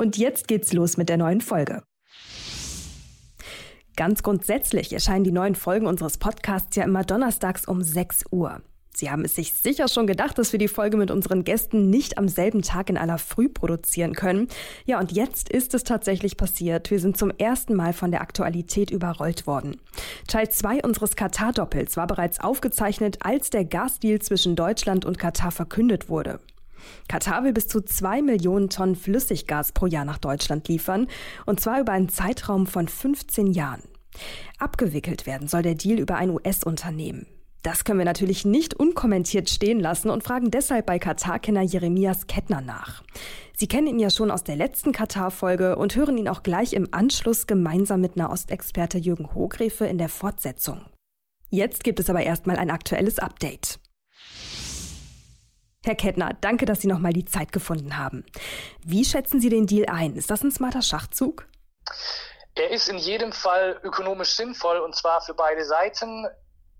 Und jetzt geht's los mit der neuen Folge. Ganz grundsätzlich erscheinen die neuen Folgen unseres Podcasts ja immer donnerstags um 6 Uhr. Sie haben es sich sicher schon gedacht, dass wir die Folge mit unseren Gästen nicht am selben Tag in aller Früh produzieren können. Ja, und jetzt ist es tatsächlich passiert. Wir sind zum ersten Mal von der Aktualität überrollt worden. Teil 2 unseres Katar-Doppels war bereits aufgezeichnet, als der Gasdeal zwischen Deutschland und Katar verkündet wurde. Katar will bis zu zwei Millionen Tonnen Flüssiggas pro Jahr nach Deutschland liefern, und zwar über einen Zeitraum von 15 Jahren. Abgewickelt werden soll der Deal über ein US-Unternehmen. Das können wir natürlich nicht unkommentiert stehen lassen und fragen deshalb bei Katar-Kenner Jeremias Kettner nach. Sie kennen ihn ja schon aus der letzten Katar-Folge und hören ihn auch gleich im Anschluss gemeinsam mit Nahostexperte Jürgen Hogrefe in der Fortsetzung. Jetzt gibt es aber erstmal ein aktuelles Update. Herr Kettner, danke, dass Sie nochmal die Zeit gefunden haben. Wie schätzen Sie den Deal ein? Ist das ein smarter Schachzug? Er ist in jedem Fall ökonomisch sinnvoll und zwar für beide Seiten.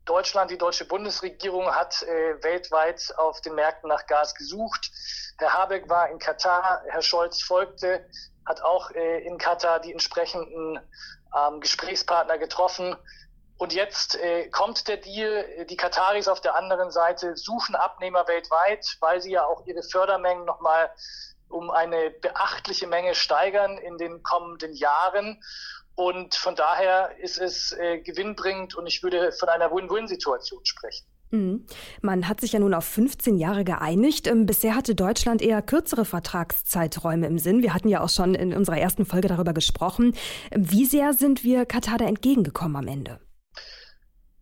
Deutschland, die deutsche Bundesregierung hat äh, weltweit auf den Märkten nach Gas gesucht. Herr Habeck war in Katar, Herr Scholz folgte, hat auch äh, in Katar die entsprechenden ähm, Gesprächspartner getroffen. Und jetzt äh, kommt der Deal. Die Kataris auf der anderen Seite suchen Abnehmer weltweit, weil sie ja auch ihre Fördermengen nochmal um eine beachtliche Menge steigern in den kommenden Jahren. Und von daher ist es äh, gewinnbringend und ich würde von einer Win-Win-Situation sprechen. Mhm. Man hat sich ja nun auf 15 Jahre geeinigt. Ähm, bisher hatte Deutschland eher kürzere Vertragszeiträume im Sinn. Wir hatten ja auch schon in unserer ersten Folge darüber gesprochen. Wie sehr sind wir Katar da entgegengekommen am Ende?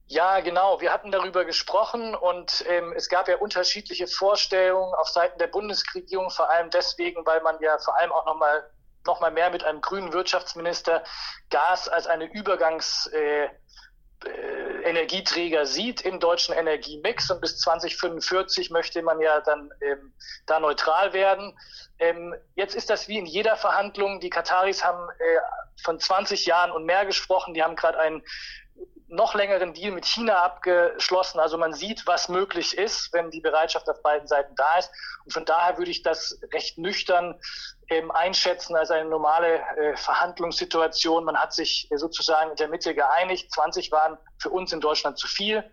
Ja, genau. Wir hatten darüber gesprochen und ähm, es gab ja unterschiedliche Vorstellungen auf Seiten der Bundesregierung, vor allem deswegen, weil man ja vor allem auch nochmal noch mal mehr mit einem grünen Wirtschaftsminister Gas als eine Übergangs äh, äh, Energieträger sieht im deutschen Energiemix und bis 2045 möchte man ja dann ähm, da neutral werden. Ähm, jetzt ist das wie in jeder Verhandlung. Die Kataris haben äh, von 20 Jahren und mehr gesprochen. Die haben gerade einen noch längeren Deal mit China abgeschlossen. Also man sieht, was möglich ist, wenn die Bereitschaft auf beiden Seiten da ist. Und von daher würde ich das recht nüchtern ähm, einschätzen als eine normale äh, Verhandlungssituation. Man hat sich äh, sozusagen in der Mitte geeinigt. 20 waren für uns in Deutschland zu viel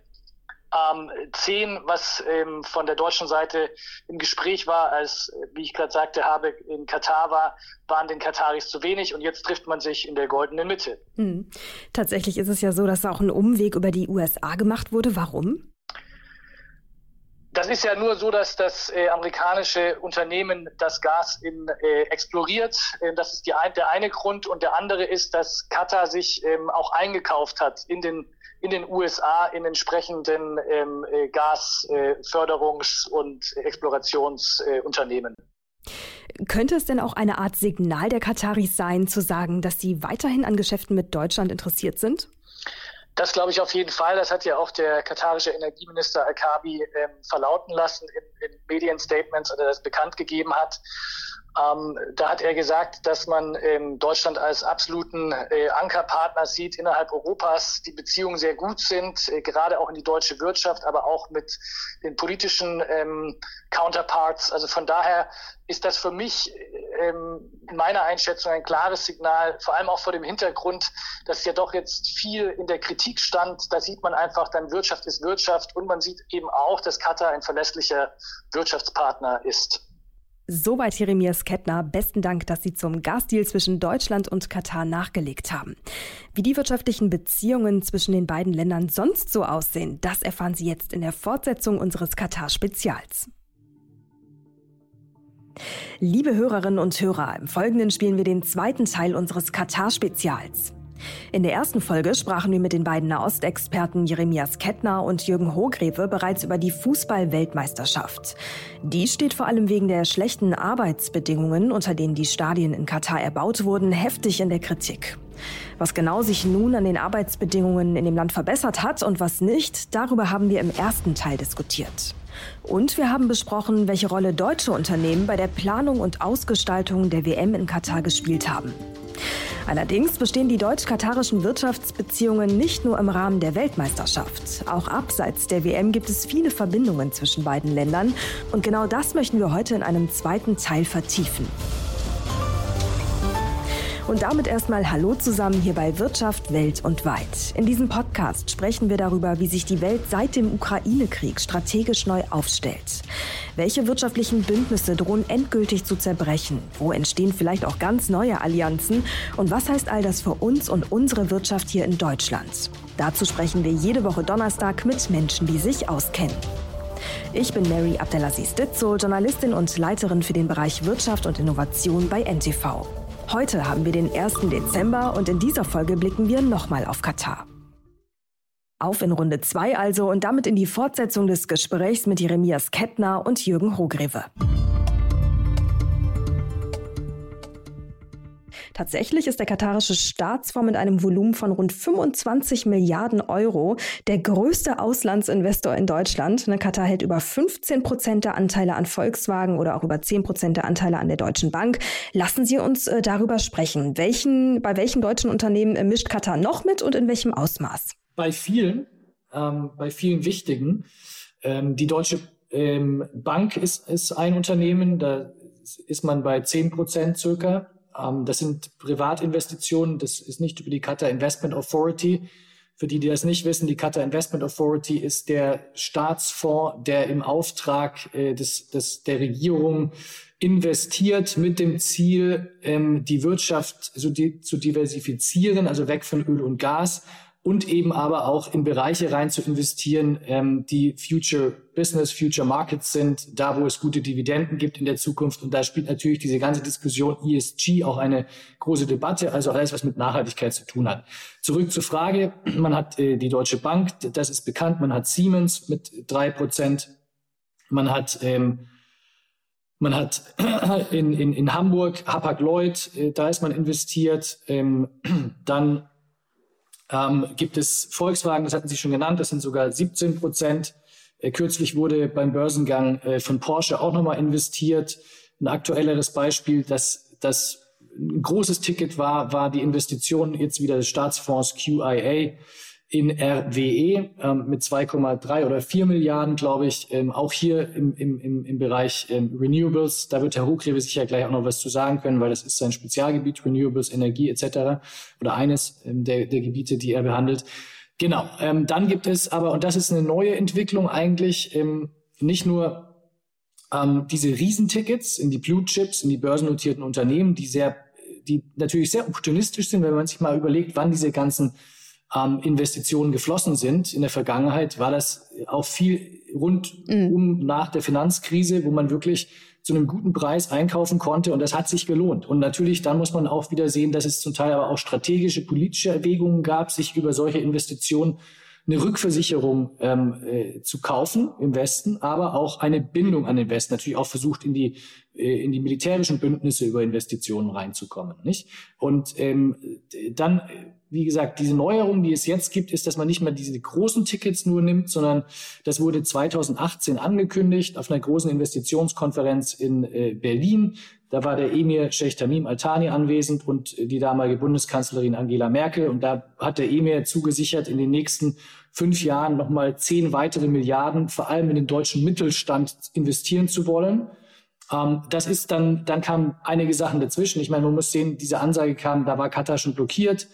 ähm, zehn, was ähm, von der deutschen Seite im Gespräch war, als, wie ich gerade sagte, Habeck in Katar war, waren den Kataris zu wenig und jetzt trifft man sich in der goldenen Mitte. Hm. Tatsächlich ist es ja so, dass auch ein Umweg über die USA gemacht wurde. Warum? Das ist ja nur so, dass das äh, amerikanische Unternehmen das Gas in, äh, exploriert. Äh, das ist die ein, der eine Grund. Und der andere ist, dass Katar sich ähm, auch eingekauft hat in den in den USA in entsprechenden ähm, äh, Gasförderungs- und Explorationsunternehmen. Könnte es denn auch eine Art Signal der Kataris sein, zu sagen, dass sie weiterhin an Geschäften mit Deutschland interessiert sind? Das glaube ich auf jeden Fall. Das hat ja auch der katarische Energieminister Al-Kabi ähm, verlauten lassen in, in Medienstatements, oder das bekannt gegeben hat. Ähm, da hat er gesagt, dass man ähm, Deutschland als absoluten äh, Ankerpartner sieht innerhalb Europas, die Beziehungen sehr gut sind, äh, gerade auch in die deutsche Wirtschaft, aber auch mit den politischen ähm, Counterparts. Also von daher ist das für mich ähm, in meiner Einschätzung ein klares Signal, vor allem auch vor dem Hintergrund, dass ja doch jetzt viel in der Kritik stand. Da sieht man einfach, dann Wirtschaft ist Wirtschaft und man sieht eben auch, dass Katar ein verlässlicher Wirtschaftspartner ist. Soweit Jeremias Kettner. Besten Dank, dass Sie zum Gasdeal zwischen Deutschland und Katar nachgelegt haben. Wie die wirtschaftlichen Beziehungen zwischen den beiden Ländern sonst so aussehen, das erfahren Sie jetzt in der Fortsetzung unseres Katar-Spezials. Liebe Hörerinnen und Hörer, im Folgenden spielen wir den zweiten Teil unseres Katar-Spezials. In der ersten Folge sprachen wir mit den beiden Nahostexperten Jeremias Kettner und Jürgen Hohgreve bereits über die Fußball-Weltmeisterschaft. Die steht vor allem wegen der schlechten Arbeitsbedingungen, unter denen die Stadien in Katar erbaut wurden, heftig in der Kritik. Was genau sich nun an den Arbeitsbedingungen in dem Land verbessert hat und was nicht, darüber haben wir im ersten Teil diskutiert. Und wir haben besprochen, welche Rolle deutsche Unternehmen bei der Planung und Ausgestaltung der WM in Katar gespielt haben. Allerdings bestehen die deutsch-katarischen Wirtschaftsbeziehungen nicht nur im Rahmen der Weltmeisterschaft. Auch abseits der WM gibt es viele Verbindungen zwischen beiden Ländern. Und genau das möchten wir heute in einem zweiten Teil vertiefen. Und damit erstmal Hallo zusammen hier bei Wirtschaft Welt und Weit. In diesem Podcast sprechen wir darüber, wie sich die Welt seit dem Ukraine-Krieg strategisch neu aufstellt. Welche wirtschaftlichen Bündnisse drohen endgültig zu zerbrechen? Wo entstehen vielleicht auch ganz neue Allianzen? Und was heißt all das für uns und unsere Wirtschaft hier in Deutschland? Dazu sprechen wir jede Woche Donnerstag mit Menschen, die sich auskennen. Ich bin Mary Abdelaziz Ditzo, Journalistin und Leiterin für den Bereich Wirtschaft und Innovation bei NTV. Heute haben wir den 1. Dezember und in dieser Folge blicken wir nochmal auf Katar. Auf in Runde 2 also und damit in die Fortsetzung des Gesprächs mit Jeremias Kettner und Jürgen Hogreve. Tatsächlich ist der katarische Staatsfonds mit einem Volumen von rund 25 Milliarden Euro der größte Auslandsinvestor in Deutschland. Ne, Katar hält über 15 Prozent der Anteile an Volkswagen oder auch über 10 Prozent der Anteile an der Deutschen Bank. Lassen Sie uns äh, darüber sprechen. Welchen, bei welchen deutschen Unternehmen äh, mischt Katar noch mit und in welchem Ausmaß? Bei vielen, ähm, bei vielen wichtigen. Ähm, die Deutsche ähm, Bank ist, ist ein Unternehmen, da ist man bei 10 Prozent circa. Ähm, das sind Privatinvestitionen, das ist nicht über die Qatar Investment Authority. Für die, die das nicht wissen, die Qatar Investment Authority ist der Staatsfonds, der im Auftrag äh, des, des, der Regierung investiert mit dem Ziel, ähm, die Wirtschaft so die, zu diversifizieren, also weg von Öl und Gas und eben aber auch in Bereiche rein zu investieren, ähm, die Future Business, Future Markets sind, da wo es gute Dividenden gibt in der Zukunft. Und da spielt natürlich diese ganze Diskussion ESG auch eine große Debatte, also alles, was mit Nachhaltigkeit zu tun hat. Zurück zur Frage, man hat äh, die Deutsche Bank, das ist bekannt, man hat Siemens mit drei Prozent, man hat ähm, man hat in, in, in Hamburg Hapag-Lloyd, äh, da ist man investiert. Ähm, dann ähm, gibt es Volkswagen, das hatten Sie schon genannt, das sind sogar 17 Prozent. Äh, kürzlich wurde beim Börsengang äh, von Porsche auch nochmal investiert. Ein aktuelleres Beispiel, das, das ein großes Ticket war, war die Investition jetzt wieder des Staatsfonds QIA in RWE ähm, mit 2,3 oder 4 Milliarden, glaube ich, ähm, auch hier im, im, im Bereich ähm, Renewables. Da wird Herr Hochrewe sicher gleich auch noch was zu sagen können, weil das ist sein Spezialgebiet, Renewables, Energie etc. oder eines ähm, der, der Gebiete, die er behandelt. Genau, ähm, dann gibt es aber, und das ist eine neue Entwicklung eigentlich, ähm, nicht nur diese Riesentickets in die Blue Chips, in die börsennotierten Unternehmen, die sehr, die natürlich sehr opportunistisch sind, wenn man sich mal überlegt, wann diese ganzen ähm, Investitionen geflossen sind in der Vergangenheit, war das auch viel rund mhm. um nach der Finanzkrise, wo man wirklich zu einem guten Preis einkaufen konnte und das hat sich gelohnt. Und natürlich, dann muss man auch wieder sehen, dass es zum Teil aber auch strategische, politische Erwägungen gab, sich über solche Investitionen eine Rückversicherung ähm, äh, zu kaufen im Westen, aber auch eine Bindung an den Westen. Natürlich auch versucht, in die, äh, in die militärischen Bündnisse über Investitionen reinzukommen. Nicht? Und ähm, dann wie gesagt, diese Neuerung, die es jetzt gibt, ist, dass man nicht mehr diese großen Tickets nur nimmt, sondern das wurde 2018 angekündigt auf einer großen Investitionskonferenz in äh, Berlin. Da war der Emir Sheikh Tamim Al-Thani anwesend und die damalige Bundeskanzlerin Angela Merkel. Und da hat der Emir zugesichert, in den nächsten fünf Jahren nochmal zehn weitere Milliarden, vor allem in den deutschen Mittelstand investieren zu wollen. Ähm, das ist dann, dann kamen einige Sachen dazwischen. Ich meine, man muss sehen, diese Ansage kam, da war Katar schon blockiert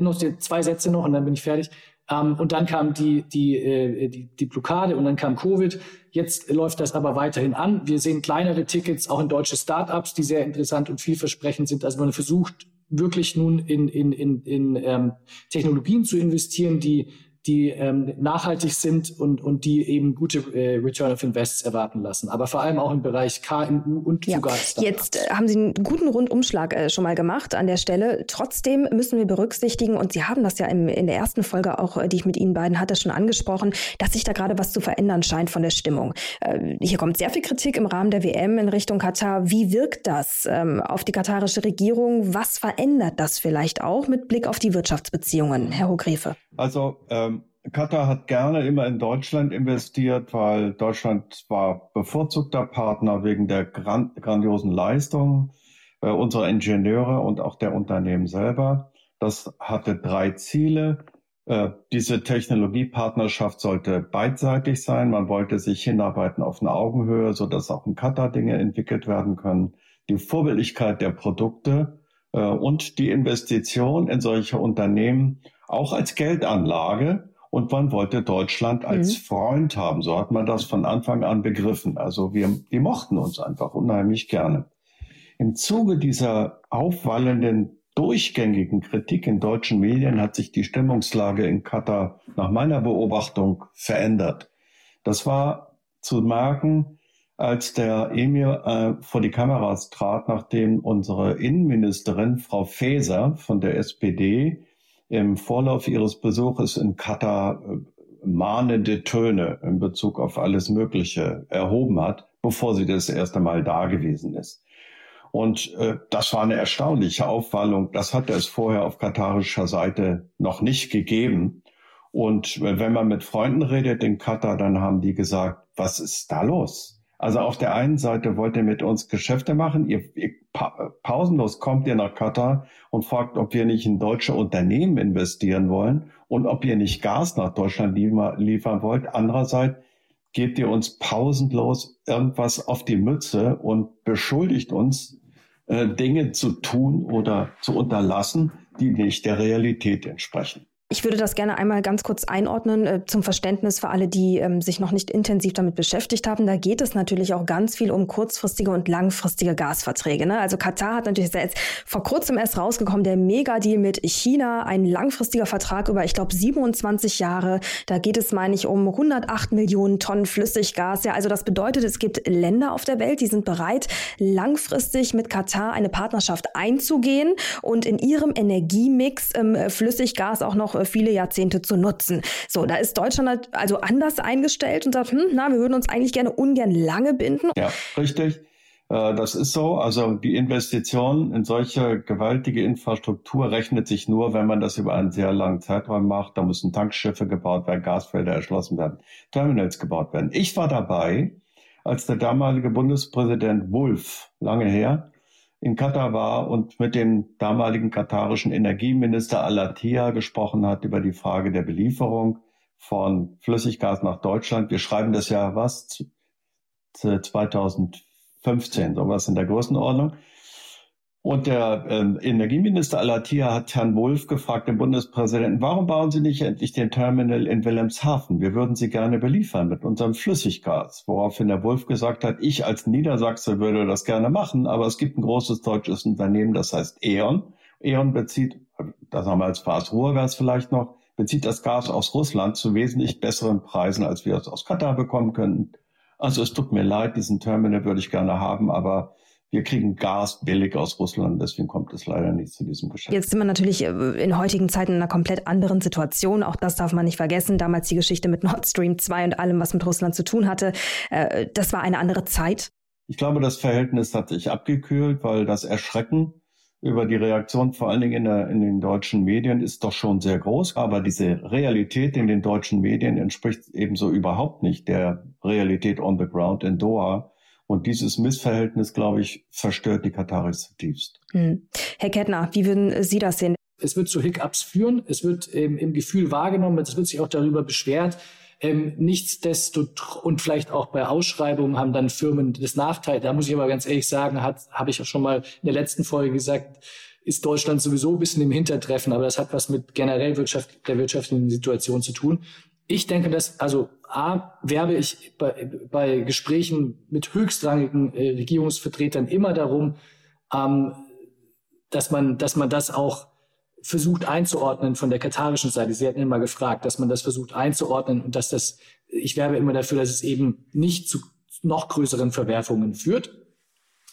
noch zwei Sätze noch und dann bin ich fertig. Ähm, und dann kam die, die, äh, die, die Blockade und dann kam Covid. Jetzt läuft das aber weiterhin an. Wir sehen kleinere Tickets, auch in deutsche Startups, die sehr interessant und vielversprechend sind. Also man versucht wirklich nun in, in, in, in ähm, Technologien zu investieren, die die ähm, nachhaltig sind und, und die eben gute äh, Return of Invests erwarten lassen. Aber vor allem auch im Bereich KMU und ja. sogar Startups. Jetzt äh, haben Sie einen guten Rundumschlag äh, schon mal gemacht an der Stelle. Trotzdem müssen wir berücksichtigen, und Sie haben das ja im, in der ersten Folge auch, äh, die ich mit Ihnen beiden hatte, schon angesprochen, dass sich da gerade was zu verändern scheint von der Stimmung. Äh, hier kommt sehr viel Kritik im Rahmen der WM in Richtung Katar. Wie wirkt das ähm, auf die katarische Regierung? Was verändert das vielleicht auch mit Blick auf die Wirtschaftsbeziehungen, Herr Hogrefe? Also ähm, Katar hat gerne immer in Deutschland investiert, weil Deutschland war bevorzugter Partner wegen der gran grandiosen Leistung äh, unserer Ingenieure und auch der Unternehmen selber. Das hatte drei Ziele. Äh, diese Technologiepartnerschaft sollte beidseitig sein. Man wollte sich hinarbeiten auf eine Augenhöhe, sodass auch in Katar Dinge entwickelt werden können. Die Vorbildlichkeit der Produkte äh, und die Investition in solche Unternehmen auch als Geldanlage. Und man wollte Deutschland als mhm. Freund haben. So hat man das von Anfang an begriffen. Also wir, die mochten uns einfach unheimlich gerne. Im Zuge dieser aufwallenden, durchgängigen Kritik in deutschen Medien hat sich die Stimmungslage in Katar nach meiner Beobachtung verändert. Das war zu merken, als der Emir äh, vor die Kameras trat, nachdem unsere Innenministerin Frau Faeser von der SPD im Vorlauf ihres Besuches in Katar äh, mahnende Töne in Bezug auf alles Mögliche erhoben hat, bevor sie das erste Mal da gewesen ist. Und äh, das war eine erstaunliche Aufwallung. Das hatte es vorher auf katarischer Seite noch nicht gegeben. Und wenn man mit Freunden redet in Katar, dann haben die gesagt, was ist da los? Also auf der einen Seite wollt ihr mit uns Geschäfte machen, ihr, ihr pa pausenlos kommt ihr nach Katar und fragt, ob wir nicht in deutsche Unternehmen investieren wollen und ob ihr nicht Gas nach Deutschland liefer liefern wollt. Andererseits gebt ihr uns pausenlos irgendwas auf die Mütze und beschuldigt uns, äh, Dinge zu tun oder zu unterlassen, die nicht der Realität entsprechen. Ich würde das gerne einmal ganz kurz einordnen äh, zum Verständnis für alle, die ähm, sich noch nicht intensiv damit beschäftigt haben. Da geht es natürlich auch ganz viel um kurzfristige und langfristige Gasverträge. Ne? Also Katar hat natürlich jetzt vor kurzem erst rausgekommen, der Megadeal mit China, ein langfristiger Vertrag über, ich glaube, 27 Jahre. Da geht es, meine ich, um 108 Millionen Tonnen Flüssiggas. Ja, also das bedeutet, es gibt Länder auf der Welt, die sind bereit, langfristig mit Katar eine Partnerschaft einzugehen und in ihrem Energiemix ähm, Flüssiggas auch noch viele Jahrzehnte zu nutzen. So, da ist Deutschland halt also anders eingestellt und sagt, hm, na, wir würden uns eigentlich gerne ungern lange binden. Ja, richtig. Äh, das ist so. Also die Investition in solche gewaltige Infrastruktur rechnet sich nur, wenn man das über einen sehr langen Zeitraum macht. Da müssen Tankschiffe gebaut werden, Gasfelder erschlossen werden, Terminals gebaut werden. Ich war dabei, als der damalige Bundespräsident Wulff, lange her, in Katar war und mit dem damaligen katarischen Energieminister Alatia gesprochen hat über die Frage der Belieferung von Flüssiggas nach Deutschland. Wir schreiben das ja was 2015, sowas in der Größenordnung. Und der äh, Energieminister Alatia hat Herrn Wolf gefragt, den Bundespräsidenten, warum bauen Sie nicht endlich den Terminal in Wilhelmshaven? Wir würden Sie gerne beliefern mit unserem Flüssiggas. Woraufhin der Wolf gesagt hat, ich als Niedersachse würde das gerne machen, aber es gibt ein großes deutsches Unternehmen, das heißt E.ON. E.ON bezieht, das haben wir als Fast Ruhrgas vielleicht noch, bezieht das Gas aus Russland zu wesentlich besseren Preisen, als wir es aus Katar bekommen könnten. Also es tut mir leid, diesen Terminal würde ich gerne haben, aber wir kriegen Gas billig aus Russland, deswegen kommt es leider nicht zu diesem Geschäft. Jetzt sind wir natürlich äh, in heutigen Zeiten in einer komplett anderen Situation. Auch das darf man nicht vergessen. Damals die Geschichte mit Nord Stream 2 und allem, was mit Russland zu tun hatte. Äh, das war eine andere Zeit. Ich glaube, das Verhältnis hat sich abgekühlt, weil das Erschrecken über die Reaktion vor allen Dingen in, der, in den deutschen Medien ist doch schon sehr groß. Aber diese Realität in den deutschen Medien entspricht ebenso überhaupt nicht der Realität on the ground in Doha. Und dieses Missverhältnis, glaube ich, verstört die Kataris zutiefst. Hm. Herr Kettner, wie würden Sie das sehen? Es wird zu Hiccups führen, es wird ähm, im Gefühl wahrgenommen, es wird sich auch darüber beschwert. Ähm, nichtsdestotrotz und vielleicht auch bei Ausschreibungen haben dann Firmen das Nachteil. Da muss ich aber ganz ehrlich sagen, hat habe ich auch schon mal in der letzten Folge gesagt, ist Deutschland sowieso ein bisschen im Hintertreffen, aber das hat was mit generell Wirtschaft, der wirtschaftlichen Situation zu tun. Ich denke, dass, also A, werbe ich bei, bei Gesprächen mit höchstrangigen äh, Regierungsvertretern immer darum, ähm, dass man, dass man das auch versucht einzuordnen von der katarischen Seite. Sie hatten immer gefragt, dass man das versucht einzuordnen und dass das, ich werbe immer dafür, dass es eben nicht zu noch größeren Verwerfungen führt.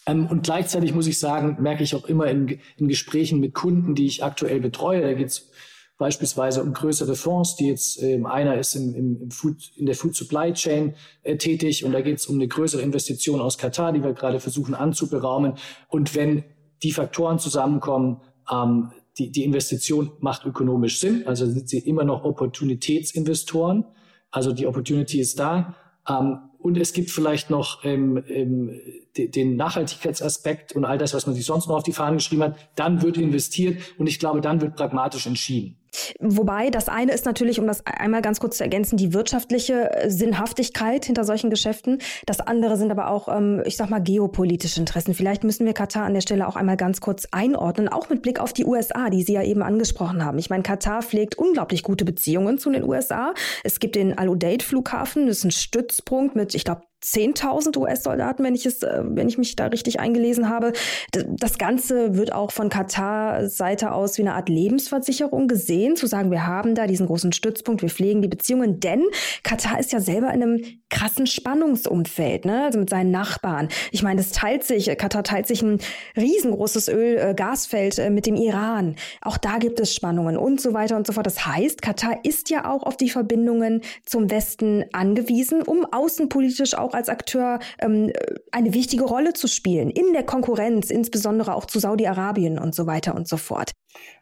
Ähm, und gleichzeitig muss ich sagen, merke ich auch immer in, in Gesprächen mit Kunden, die ich aktuell betreue, da geht es beispielsweise um größere Fonds, die jetzt, ähm, einer ist im, im, im Food, in der Food Supply Chain äh, tätig und da geht es um eine größere Investition aus Katar, die wir gerade versuchen anzuberaumen. Und wenn die Faktoren zusammenkommen, ähm, die, die Investition macht ökonomisch Sinn, also sind sie immer noch Opportunitätsinvestoren, also die Opportunity ist da. Ähm, und es gibt vielleicht noch ähm, ähm, den Nachhaltigkeitsaspekt und all das, was man sich sonst noch auf die Fahnen geschrieben hat. Dann wird investiert und ich glaube, dann wird pragmatisch entschieden. Wobei das eine ist natürlich, um das einmal ganz kurz zu ergänzen, die wirtschaftliche äh, Sinnhaftigkeit hinter solchen Geschäften. Das andere sind aber auch, ähm, ich sag mal, geopolitische Interessen. Vielleicht müssen wir Katar an der Stelle auch einmal ganz kurz einordnen, auch mit Blick auf die USA, die Sie ja eben angesprochen haben. Ich meine, Katar pflegt unglaublich gute Beziehungen zu den USA. Es gibt den Al-Udeid-Flughafen, das ist ein Stützpunkt mit, ich glaube, 10.000 US-Soldaten, wenn ich es, äh, wenn ich mich da richtig eingelesen habe. Das Ganze wird auch von Katar-Seite aus wie eine Art Lebensversicherung gesehen, zu sagen, wir haben da diesen großen Stützpunkt, wir pflegen die Beziehungen, denn Katar ist ja selber in einem krassen Spannungsumfeld, ne? also mit seinen Nachbarn. Ich meine, es teilt sich, Katar teilt sich ein riesengroßes Öl-Gasfeld äh, mit dem Iran. Auch da gibt es Spannungen und so weiter und so fort. Das heißt, Katar ist ja auch auf die Verbindungen zum Westen angewiesen, um außenpolitisch auch als Akteur ähm, eine wichtige Rolle zu spielen in der Konkurrenz, insbesondere auch zu Saudi-Arabien und so weiter und so fort.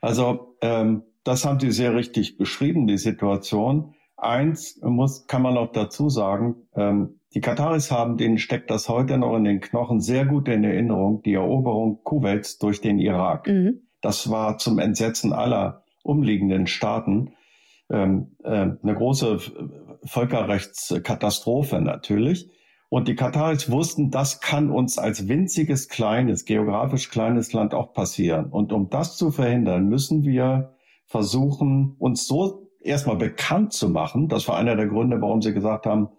Also ähm, das haben Sie sehr richtig beschrieben, die Situation. Eins muss, kann man auch dazu sagen, ähm, die Kataris haben, denen steckt das heute noch in den Knochen, sehr gut in Erinnerung, die Eroberung Kuwaits durch den Irak. Mhm. Das war zum Entsetzen aller umliegenden Staaten ähm, äh, eine große Völkerrechtskatastrophe natürlich. Und die Kataris wussten, das kann uns als winziges, kleines, geografisch kleines Land auch passieren. Und um das zu verhindern, müssen wir versuchen, uns so erstmal bekannt zu machen. Das war einer der Gründe, warum sie gesagt haben,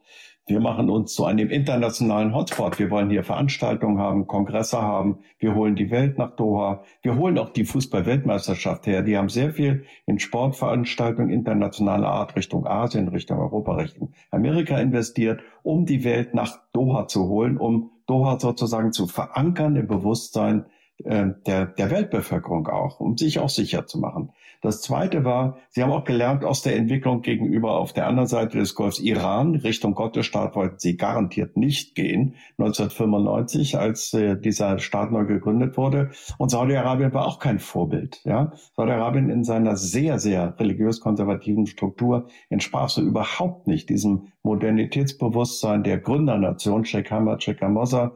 wir machen uns zu einem internationalen Hotspot. Wir wollen hier Veranstaltungen haben, Kongresse haben. Wir holen die Welt nach Doha. Wir holen auch die Fußball-Weltmeisterschaft her. Die haben sehr viel in Sportveranstaltungen internationaler Art Richtung Asien, Richtung Europa, Richtung Amerika investiert, um die Welt nach Doha zu holen, um Doha sozusagen zu verankern im Bewusstsein äh, der, der Weltbevölkerung auch, um sich auch sicher zu machen. Das Zweite war, Sie haben auch gelernt aus der Entwicklung gegenüber auf der anderen Seite des Golfs Iran, Richtung Gottesstaat wollten Sie garantiert nicht gehen, 1995, als äh, dieser Staat neu gegründet wurde. Und Saudi-Arabien war auch kein Vorbild. Ja? Saudi-Arabien in seiner sehr, sehr religiös-konservativen Struktur entsprach so überhaupt nicht diesem Modernitätsbewusstsein der Gründernation, Sheikh Hamad, Sheikh Hamza,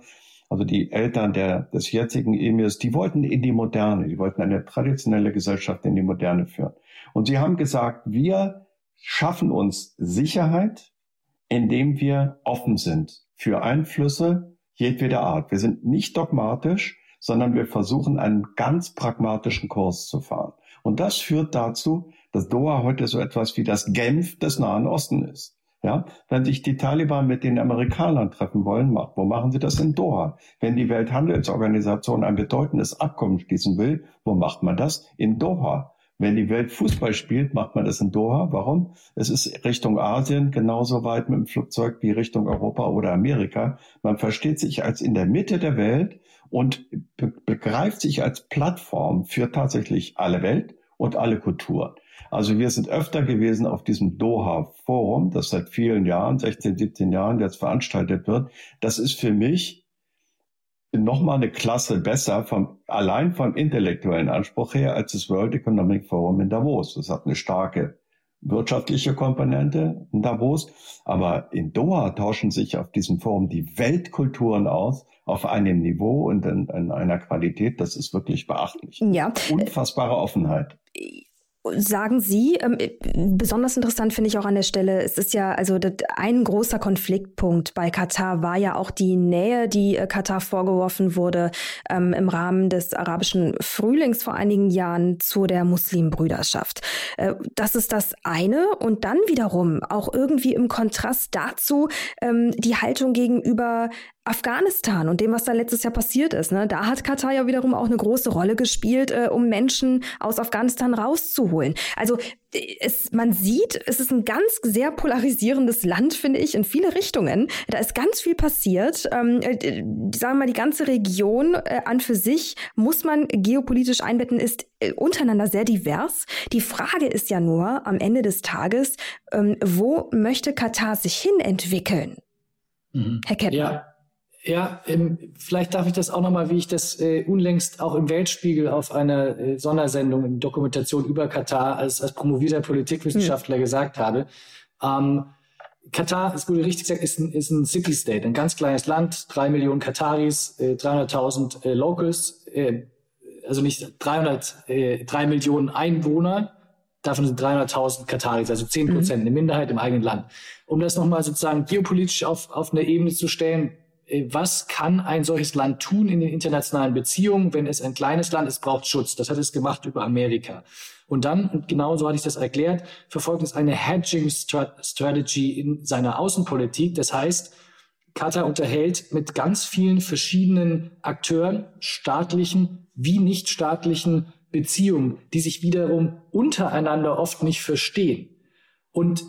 also die Eltern der, des jetzigen Emirs, die wollten in die Moderne, die wollten eine traditionelle Gesellschaft in die Moderne führen. Und sie haben gesagt, wir schaffen uns Sicherheit, indem wir offen sind für Einflüsse jedweder Art. Wir sind nicht dogmatisch, sondern wir versuchen einen ganz pragmatischen Kurs zu fahren. Und das führt dazu, dass Doha heute so etwas wie das Genf des Nahen Osten ist. Ja, wenn sich die Taliban mit den Amerikanern treffen wollen, wo machen sie das in Doha? Wenn die Welthandelsorganisation ein bedeutendes Abkommen schließen will, wo macht man das? In Doha. Wenn die Welt Fußball spielt, macht man das in Doha. Warum? Es ist Richtung Asien genauso weit mit dem Flugzeug wie Richtung Europa oder Amerika. Man versteht sich als in der Mitte der Welt und begreift sich als Plattform für tatsächlich alle Welt und alle Kulturen. Also wir sind öfter gewesen auf diesem Doha-Forum, das seit vielen Jahren, 16, 17 Jahren jetzt veranstaltet wird. Das ist für mich nochmal eine Klasse besser vom, allein vom intellektuellen Anspruch her als das World Economic Forum in Davos. Das hat eine starke wirtschaftliche Komponente in Davos, aber in Doha tauschen sich auf diesem Forum die Weltkulturen aus auf einem Niveau und in, in einer Qualität, das ist wirklich beachtlich. Ja. Unfassbare Offenheit. Sagen Sie, ähm, besonders interessant finde ich auch an der Stelle, es ist ja, also ein großer Konfliktpunkt bei Katar war ja auch die Nähe, die äh, Katar vorgeworfen wurde ähm, im Rahmen des arabischen Frühlings vor einigen Jahren zu der Muslimbrüderschaft. Äh, das ist das eine und dann wiederum auch irgendwie im Kontrast dazu ähm, die Haltung gegenüber Afghanistan und dem, was da letztes Jahr passiert ist. Ne? Da hat Katar ja wiederum auch eine große Rolle gespielt, äh, um Menschen aus Afghanistan rauszuholen. Also es, man sieht, es ist ein ganz sehr polarisierendes Land, finde ich, in viele Richtungen. Da ist ganz viel passiert. Ähm, äh, sagen wir mal, die ganze Region äh, an für sich muss man geopolitisch einbetten, ist äh, untereinander sehr divers. Die Frage ist ja nur am Ende des Tages, ähm, wo möchte Katar sich hin entwickeln? Mhm. Herr Kettner. Ja. Ja, ähm, vielleicht darf ich das auch nochmal, wie ich das äh, unlängst auch im Weltspiegel auf einer äh, Sondersendung in Dokumentation über Katar als, als promovierter Politikwissenschaftler mhm. gesagt habe. Ähm, Katar, es wurde richtig gesagt, ist ein, ist ein City-State, ein ganz kleines Land, drei Millionen Kataris, äh, 300.000 äh, Locals, äh, also nicht 300, äh, drei Millionen Einwohner, davon sind 300.000 Kataris, also 10 Prozent, mhm. eine Minderheit im eigenen Land. Um das nochmal sozusagen geopolitisch auf, auf eine Ebene zu stellen, was kann ein solches Land tun in den internationalen Beziehungen, wenn es ein kleines Land ist, braucht Schutz. Das hat es gemacht über Amerika. Und dann, und genau so hatte ich das erklärt, verfolgt es eine Hedging Strategy in seiner Außenpolitik. Das heißt, Katar unterhält mit ganz vielen verschiedenen Akteuren, staatlichen wie nichtstaatlichen Beziehungen, die sich wiederum untereinander oft nicht verstehen. Und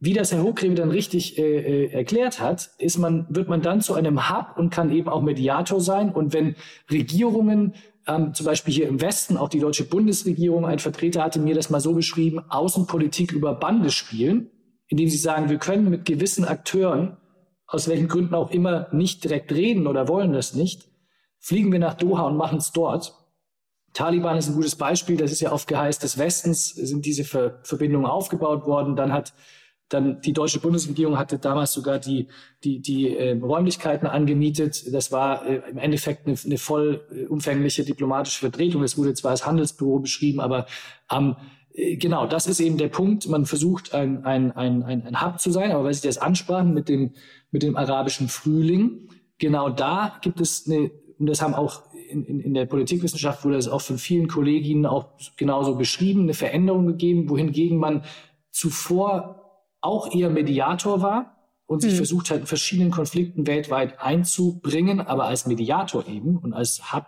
wie das Herr Hochgreve dann richtig äh, äh, erklärt hat, ist man, wird man dann zu einem Hub und kann eben auch Mediator sein. Und wenn Regierungen, ähm, zum Beispiel hier im Westen, auch die deutsche Bundesregierung, ein Vertreter hatte mir das mal so beschrieben, Außenpolitik über Bande spielen, indem sie sagen, wir können mit gewissen Akteuren, aus welchen Gründen auch immer, nicht direkt reden oder wollen das nicht, fliegen wir nach Doha und machen es dort. Taliban ist ein gutes Beispiel, das ist ja auf Geheiß des Westens, sind diese Ver Verbindungen aufgebaut worden. Dann hat dann die deutsche Bundesregierung hatte damals sogar die, die, die äh, Räumlichkeiten angemietet. Das war äh, im Endeffekt eine, eine voll äh, diplomatische Vertretung. Es wurde zwar als Handelsbüro beschrieben, aber ähm, äh, genau, das ist eben der Punkt. Man versucht ein, ein, ein, ein, ein Hub zu sein, aber weil Sie das ansprachen mit dem, mit dem arabischen Frühling, genau da gibt es eine, und das haben auch in, in, in der Politikwissenschaft wurde das auch von vielen Kolleginnen auch genauso beschrieben, eine Veränderung gegeben, wohingegen man zuvor auch eher Mediator war und sich mhm. versucht hat, in verschiedenen Konflikten weltweit einzubringen, aber als Mediator eben und als Hub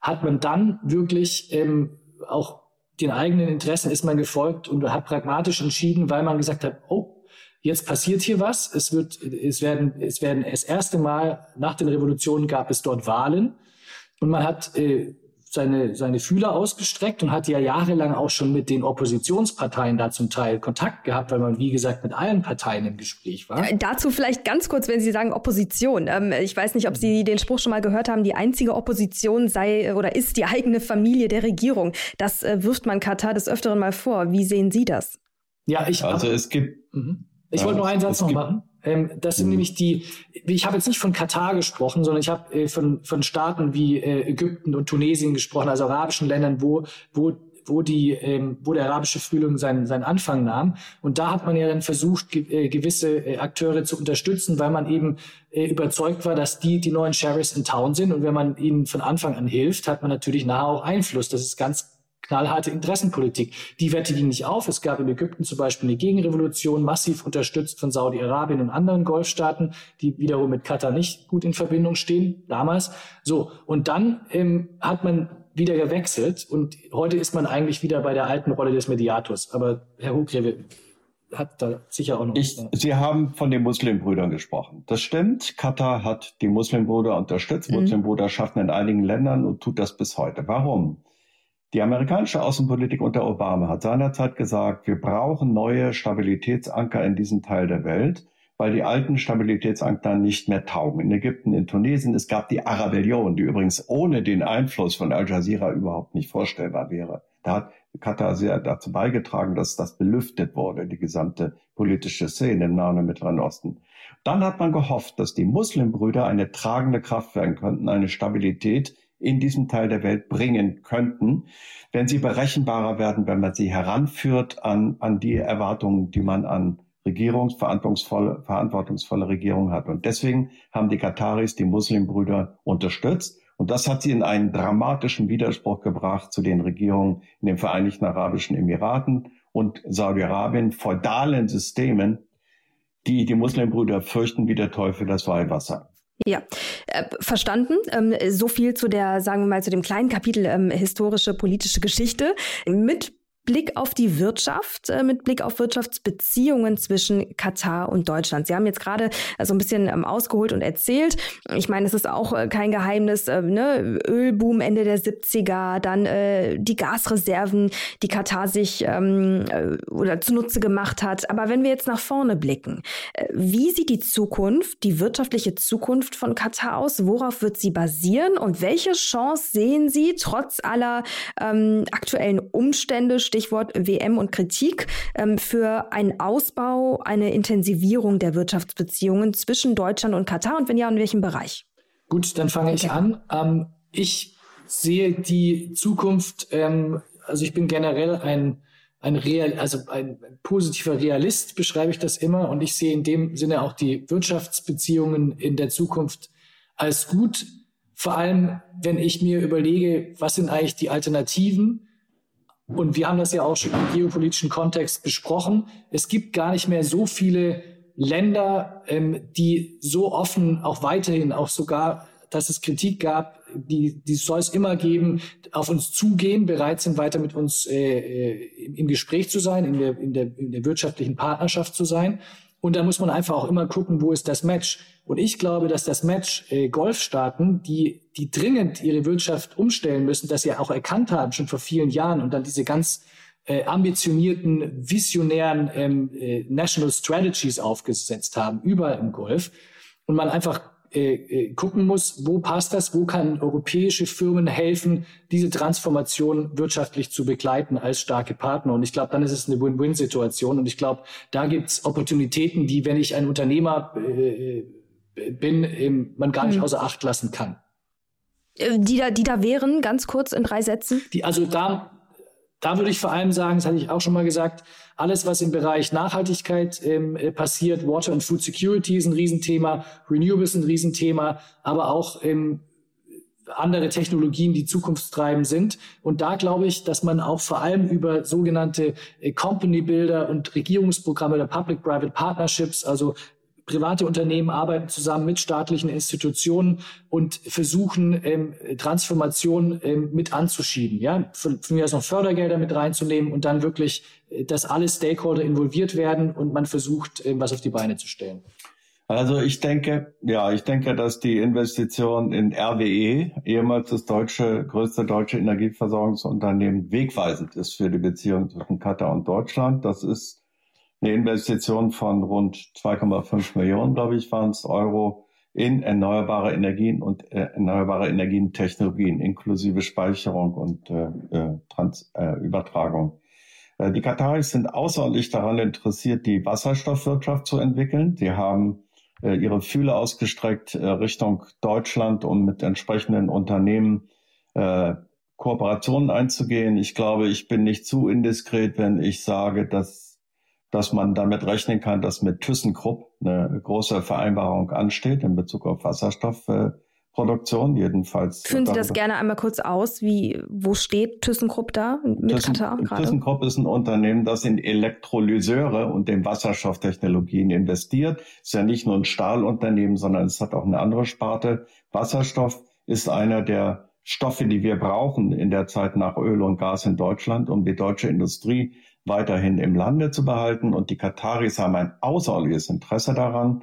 hat man dann wirklich ähm, auch den eigenen Interessen ist man gefolgt und hat pragmatisch entschieden, weil man gesagt hat, oh, jetzt passiert hier was. Es wird, es werden, es werden das erste Mal nach den Revolutionen gab es dort Wahlen und man hat äh, seine, seine Fühler ausgestreckt und hat ja jahrelang auch schon mit den Oppositionsparteien da zum Teil Kontakt gehabt, weil man, wie gesagt, mit allen Parteien im Gespräch war. Äh, dazu vielleicht ganz kurz, wenn Sie sagen Opposition. Ähm, ich weiß nicht, ob Sie den Spruch schon mal gehört haben, die einzige Opposition sei oder ist die eigene Familie der Regierung. Das äh, wirft man Katar des Öfteren mal vor. Wie sehen Sie das? Ja, ich. Also es gibt. Mhm. Ich wollte nur einen Satz noch machen. Ähm, das sind mhm. nämlich die, ich habe jetzt nicht von Katar gesprochen, sondern ich habe äh, von, von Staaten wie äh, Ägypten und Tunesien gesprochen, also arabischen Ländern, wo, wo wo die, ähm, wo der arabische Frühling seinen, seinen Anfang nahm. Und da hat man ja dann versucht, ge äh, gewisse äh, Akteure zu unterstützen, weil man eben äh, überzeugt war, dass die die neuen Sheriffs in Town sind. Und wenn man ihnen von Anfang an hilft, hat man natürlich nachher auch Einfluss. Das ist ganz knallharte Interessenpolitik. Die Wette ging nicht auf. Es gab in Ägypten zum Beispiel eine Gegenrevolution, massiv unterstützt von Saudi-Arabien und anderen Golfstaaten, die wiederum mit Katar nicht gut in Verbindung stehen, damals. So, und dann ähm, hat man wieder gewechselt und heute ist man eigentlich wieder bei der alten Rolle des Mediators. Aber Herr Hochgreve hat da sicher auch noch. Ich, Sie haben von den Muslimbrüdern gesprochen. Das stimmt. Katar hat die Muslimbrüder unterstützt, mhm. Muslimbrüderschaften in einigen Ländern und tut das bis heute. Warum? Die amerikanische Außenpolitik unter Obama hat seinerzeit gesagt, wir brauchen neue Stabilitätsanker in diesem Teil der Welt, weil die alten Stabilitätsanker nicht mehr taugen. In Ägypten, in Tunesien, es gab die Arabellion, die übrigens ohne den Einfluss von Al Jazeera überhaupt nicht vorstellbar wäre. Da hat Katar sehr dazu beigetragen, dass das belüftet wurde, die gesamte politische Szene im Nahen und Mittleren Osten. Dann hat man gehofft, dass die Muslimbrüder eine tragende Kraft werden könnten, eine Stabilität in diesem Teil der Welt bringen könnten, wenn sie berechenbarer werden, wenn man sie heranführt an, an die Erwartungen, die man an regierungsverantwortungsvolle verantwortungsvolle Regierung hat. Und deswegen haben die Kataris die Muslimbrüder unterstützt. Und das hat sie in einen dramatischen Widerspruch gebracht zu den Regierungen in den Vereinigten Arabischen Emiraten und Saudi-Arabien, feudalen Systemen, die die Muslimbrüder fürchten wie der Teufel das Weihwasser. Ja, äh, verstanden. Ähm, so viel zu der, sagen wir mal, zu dem kleinen Kapitel ähm, historische politische Geschichte. Mit Blick auf die Wirtschaft, äh, mit Blick auf Wirtschaftsbeziehungen zwischen Katar und Deutschland. Sie haben jetzt gerade äh, so ein bisschen ähm, ausgeholt und erzählt. Ich meine, es ist auch äh, kein Geheimnis, ne? Ölboom Ende der 70er, dann äh, die Gasreserven, die Katar sich ähm, äh, oder zunutze gemacht hat. Aber wenn wir jetzt nach vorne blicken, wie sieht die Zukunft, die wirtschaftliche Zukunft von Katar aus? Worauf wird sie basieren und welche Chance sehen Sie trotz aller ähm, aktuellen Umstände? Stichwort WM und Kritik, ähm, für einen Ausbau, eine Intensivierung der Wirtschaftsbeziehungen zwischen Deutschland und Katar und wenn ja, in welchem Bereich? Gut, dann fange ich an. Ähm, ich sehe die Zukunft, ähm, also ich bin generell ein, ein Real, also ein, ein positiver Realist, beschreibe ich das immer. Und ich sehe in dem Sinne auch die Wirtschaftsbeziehungen in der Zukunft als gut. Vor allem, wenn ich mir überlege, was sind eigentlich die Alternativen und wir haben das ja auch schon im geopolitischen Kontext besprochen. Es gibt gar nicht mehr so viele Länder, ähm, die so offen auch weiterhin, auch sogar, dass es Kritik gab, die, die soll es immer geben, auf uns zugehen, bereit sind, weiter mit uns äh, äh im Gespräch zu sein, in der, in, der, in der wirtschaftlichen Partnerschaft zu sein. Und da muss man einfach auch immer gucken, wo ist das Match. Und ich glaube, dass das Match äh, Golfstaaten, die, die dringend ihre Wirtschaft umstellen müssen, das sie auch erkannt haben, schon vor vielen Jahren und dann diese ganz äh, ambitionierten, visionären ähm, äh, National Strategies aufgesetzt haben, überall im Golf. Und man einfach äh, äh, gucken muss, wo passt das, wo kann europäische Firmen helfen, diese Transformation wirtschaftlich zu begleiten als starke Partner. Und ich glaube, dann ist es eine Win-Win-Situation. Und ich glaube, da gibt es Opportunitäten, die, wenn ich ein Unternehmer äh, äh bin, eben man gar nicht mhm. außer Acht lassen kann. Die da, die da wären, ganz kurz in drei Sätzen? Die, also da da würde ich vor allem sagen, das hatte ich auch schon mal gesagt, alles, was im Bereich Nachhaltigkeit ähm, äh, passiert, Water and Food Security ist ein Riesenthema, Renewables ein Riesenthema, aber auch ähm, andere Technologien, die zukunftstreibend sind. Und da glaube ich, dass man auch vor allem über sogenannte äh, Company Builder und Regierungsprogramme der Public-Private Partnerships, also private Unternehmen arbeiten zusammen mit staatlichen Institutionen und versuchen, ähm, Transformation ähm, mit anzuschieben. Ja, von, von mir aus noch Fördergelder mit reinzunehmen und dann wirklich, äh, dass alle Stakeholder involviert werden und man versucht, ähm, was auf die Beine zu stellen. Also ich denke, ja, ich denke, dass die Investition in RWE, ehemals das deutsche, größte deutsche Energieversorgungsunternehmen, wegweisend ist für die Beziehung zwischen Katar und Deutschland. Das ist eine Investition von rund 2,5 Millionen, glaube ich, waren es Euro in erneuerbare Energien und äh, erneuerbare Energientechnologien inklusive Speicherung und äh, äh Trans äh, Übertragung. Äh, die Kataris sind außerordentlich daran interessiert, die Wasserstoffwirtschaft zu entwickeln. Sie haben äh, ihre Fühle ausgestreckt äh, Richtung Deutschland, um mit entsprechenden Unternehmen äh, Kooperationen einzugehen. Ich glaube, ich bin nicht zu indiskret, wenn ich sage, dass dass man damit rechnen kann, dass mit ThyssenKrupp eine große Vereinbarung ansteht in Bezug auf Wasserstoffproduktion, jedenfalls. Führen Sie das gerne einmal kurz aus, wie, wo steht ThyssenKrupp da mit Thyssen, Katar gerade? ThyssenKrupp ist ein Unternehmen, das in Elektrolyseure und in Wasserstofftechnologien investiert. Ist ja nicht nur ein Stahlunternehmen, sondern es hat auch eine andere Sparte. Wasserstoff ist einer der Stoffe, die wir brauchen in der Zeit nach Öl und Gas in Deutschland, um die deutsche Industrie weiterhin im Lande zu behalten. Und die Kataris haben ein außerordentliches Interesse daran,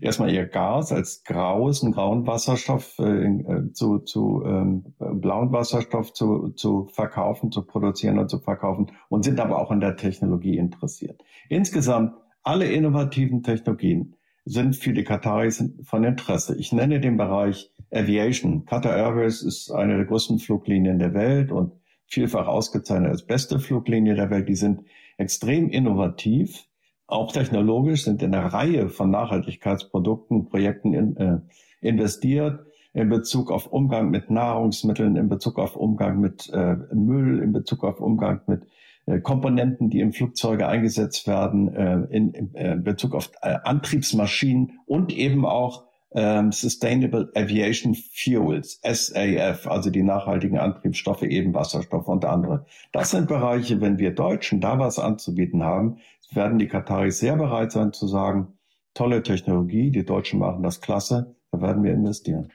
erstmal ihr Gas als graues, grauen Wasserstoff äh, äh, zu, zu ähm, blauen Wasserstoff zu, zu verkaufen, zu produzieren und zu verkaufen und sind aber auch in der Technologie interessiert. Insgesamt alle innovativen Technologien sind für die Kataris von Interesse. Ich nenne den Bereich Aviation. Qatar Airways ist eine der größten Fluglinien der Welt und vielfach ausgezeichnet als beste Fluglinie der Welt. Die sind extrem innovativ, auch technologisch, sind in einer Reihe von Nachhaltigkeitsprodukten, Projekten in, äh, investiert in Bezug auf Umgang mit Nahrungsmitteln, in Bezug auf Umgang mit äh, Müll, in Bezug auf Umgang mit äh, Komponenten, die in Flugzeuge eingesetzt werden, äh, in, in, äh, Bezug auf äh, Antriebsmaschinen und eben auch ähm, Sustainable Aviation Fuels, SAF, also die nachhaltigen Antriebsstoffe, eben Wasserstoff und andere. Das sind Bereiche, wenn wir Deutschen da was anzubieten haben, werden die Kataris sehr bereit sein zu sagen, tolle Technologie, die Deutschen machen das klasse, Da werden wir investieren.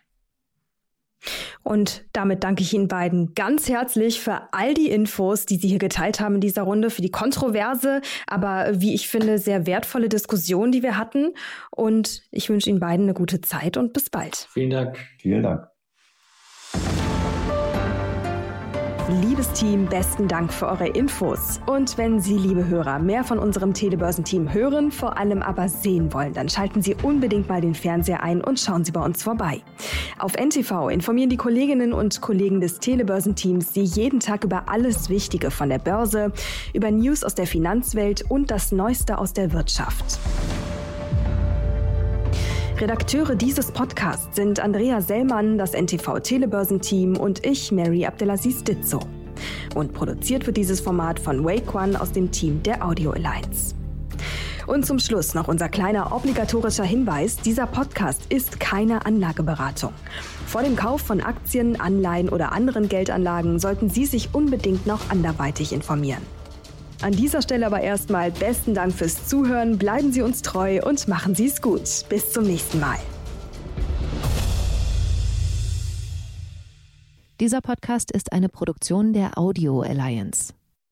Und damit danke ich Ihnen beiden ganz herzlich für all die Infos, die Sie hier geteilt haben in dieser Runde, für die kontroverse, aber wie ich finde, sehr wertvolle Diskussion, die wir hatten. Und ich wünsche Ihnen beiden eine gute Zeit und bis bald. Vielen Dank. Vielen Dank. Liebes Team, besten Dank für eure Infos. Und wenn Sie, liebe Hörer, mehr von unserem Telebörsenteam hören, vor allem aber sehen wollen, dann schalten Sie unbedingt mal den Fernseher ein und schauen Sie bei uns vorbei. Auf NTV informieren die Kolleginnen und Kollegen des Telebörsenteams Sie jeden Tag über alles Wichtige von der Börse, über News aus der Finanzwelt und das Neueste aus der Wirtschaft. Redakteure dieses Podcasts sind Andrea Sellmann, das NTV Telebörsenteam und ich, Mary Abdelaziz Ditzo. Und produziert wird dieses Format von Wake One aus dem Team der Audio Alliance. Und zum Schluss noch unser kleiner obligatorischer Hinweis. Dieser Podcast ist keine Anlageberatung. Vor dem Kauf von Aktien, Anleihen oder anderen Geldanlagen sollten Sie sich unbedingt noch anderweitig informieren. An dieser Stelle aber erstmal besten Dank fürs Zuhören, bleiben Sie uns treu und machen Sie es gut. Bis zum nächsten Mal. Dieser Podcast ist eine Produktion der Audio Alliance.